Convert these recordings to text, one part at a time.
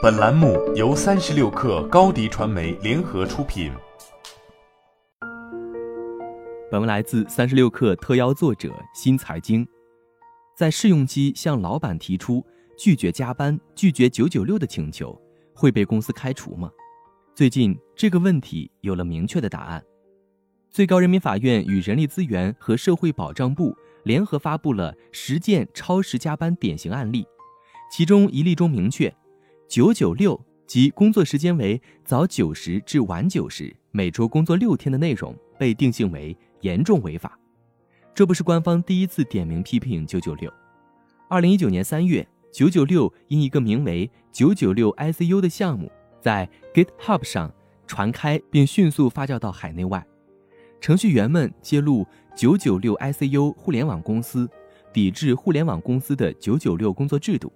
本栏目由三十六氪高低传媒联合出品。本文来自三十六氪特邀作者新财经。在试用期向老板提出拒绝加班、拒绝九九六的请求，会被公司开除吗？最近这个问题有了明确的答案。最高人民法院与人力资源和社会保障部联合发布了十件超时加班典型案例，其中一例中明确，九九六即工作时间为早九时至晚九时，每周工作六天的内容被定性为严重违法。这不是官方第一次点名批评九九六。二零一九年三月，九九六因一个名为“九九六 ICU” 的项目在 GitHub 上传开，并迅速发酵到海内外。程序员们揭露九九六 ICU 互联网公司抵制互联网公司的九九六工作制度。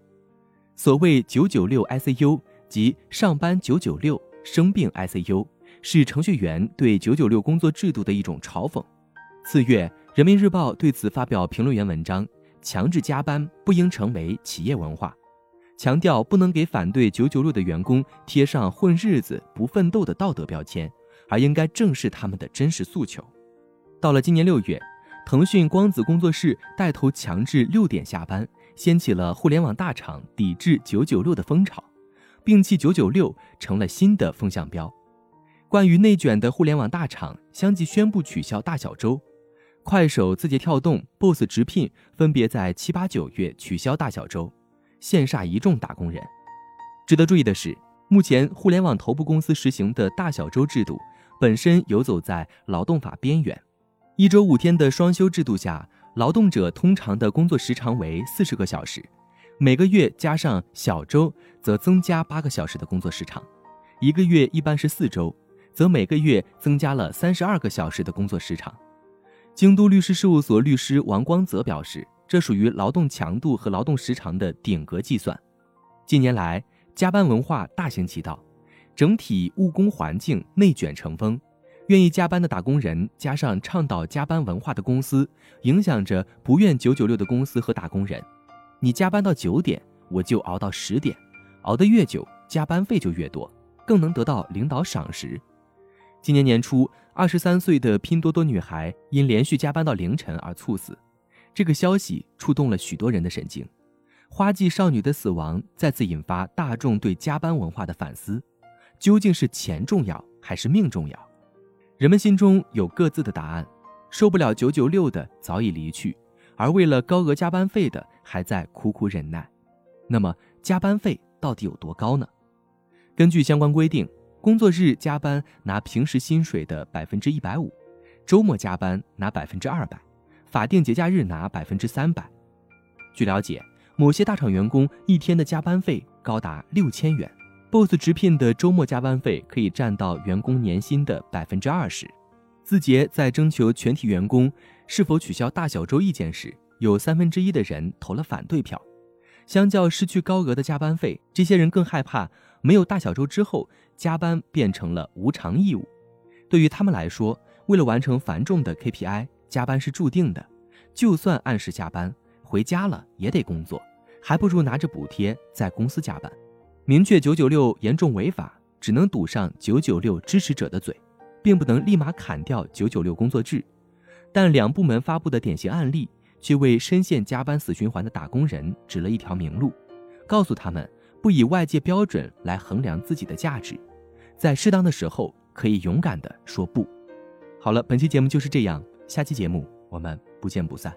所谓九九六 ICU，即上班九九六，生病 ICU，是程序员对九九六工作制度的一种嘲讽。次月，人民日报对此发表评论员文章，强制加班不应成为企业文化，强调不能给反对九九六的员工贴上混日子、不奋斗的道德标签。而应该正视他们的真实诉求。到了今年六月，腾讯光子工作室带头强制六点下班，掀起了互联网大厂抵制九九六的风潮，摒弃九九六成了新的风向标。关于内卷的互联网大厂相继宣布取消大小周，快手、字节跳动、Boss 直聘分别在七八九月取消大小周，羡煞一众打工人。值得注意的是，目前互联网头部公司实行的大小周制度。本身游走在劳动法边缘，一周五天的双休制度下，劳动者通常的工作时长为四十个小时，每个月加上小周，则增加八个小时的工作时长。一个月一般是四周，则每个月增加了三十二个小时的工作时长。京都律师事务所律师王光泽表示，这属于劳动强度和劳动时长的顶格计算。近年来，加班文化大行其道。整体务工环境内卷成风，愿意加班的打工人加上倡导加班文化的公司，影响着不愿九九六的公司和打工人。你加班到九点，我就熬到十点，熬得越久，加班费就越多，更能得到领导赏识。今年年初，二十三岁的拼多多女孩因连续加班到凌晨而猝死，这个消息触动了许多人的神经。花季少女的死亡再次引发大众对加班文化的反思。究竟是钱重要还是命重要？人们心中有各自的答案。受不了九九六的早已离去，而为了高额加班费的还在苦苦忍耐。那么加班费到底有多高呢？根据相关规定，工作日加班拿平时薪水的百分之一百五，周末加班拿百分之二百，法定节假日拿百分之三百。据了解，某些大厂员工一天的加班费高达六千元。Boss 直聘的周末加班费可以占到员工年薪的百分之二十。字节在征求全体员工是否取消大小周意见时，有三分之一的人投了反对票。相较失去高额的加班费，这些人更害怕没有大小周之后加班变成了无偿义务。对于他们来说，为了完成繁重的 KPI，加班是注定的。就算按时下班，回家了也得工作，还不如拿着补贴在公司加班。明确九九六严重违法，只能堵上九九六支持者的嘴，并不能立马砍掉九九六工作制。但两部门发布的典型案例，却为深陷加班死循环的打工人指了一条明路，告诉他们不以外界标准来衡量自己的价值，在适当的时候可以勇敢的说不。好了，本期节目就是这样，下期节目我们不见不散。